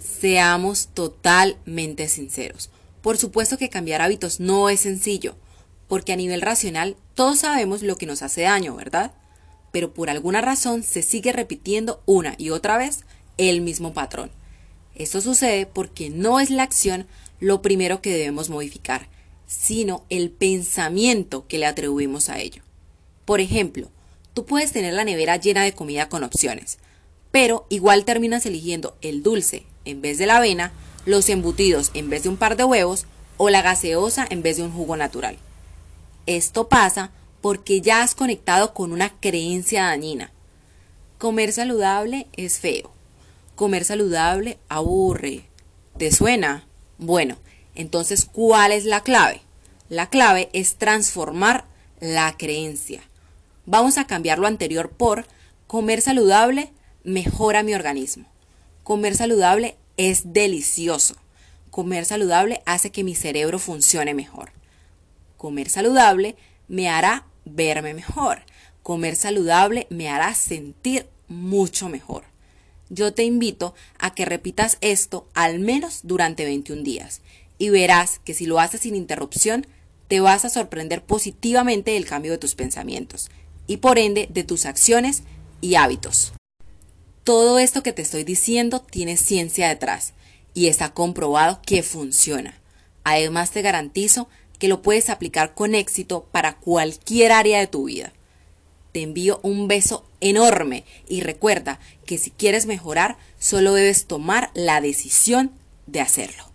Seamos totalmente sinceros. Por supuesto que cambiar hábitos no es sencillo, porque a nivel racional todos sabemos lo que nos hace daño, ¿verdad? Pero por alguna razón se sigue repitiendo una y otra vez el mismo patrón. Esto sucede porque no es la acción lo primero que debemos modificar, sino el pensamiento que le atribuimos a ello. Por ejemplo, tú puedes tener la nevera llena de comida con opciones, pero igual terminas eligiendo el dulce en vez de la avena, los embutidos en vez de un par de huevos o la gaseosa en vez de un jugo natural. Esto pasa porque ya has conectado con una creencia dañina. Comer saludable es feo. Comer saludable aburre. ¿Te suena? Bueno, entonces, ¿cuál es la clave? La clave es transformar la creencia. Vamos a cambiar lo anterior por comer saludable mejora mi organismo. Comer saludable es delicioso. Comer saludable hace que mi cerebro funcione mejor. Comer saludable me hará verme mejor. Comer saludable me hará sentir mucho mejor. Yo te invito a que repitas esto al menos durante 21 días y verás que si lo haces sin interrupción, te vas a sorprender positivamente del cambio de tus pensamientos y por ende de tus acciones y hábitos. Todo esto que te estoy diciendo tiene ciencia detrás y está comprobado que funciona. Además te garantizo que lo puedes aplicar con éxito para cualquier área de tu vida. Te envío un beso enorme y recuerda que si quieres mejorar, solo debes tomar la decisión de hacerlo.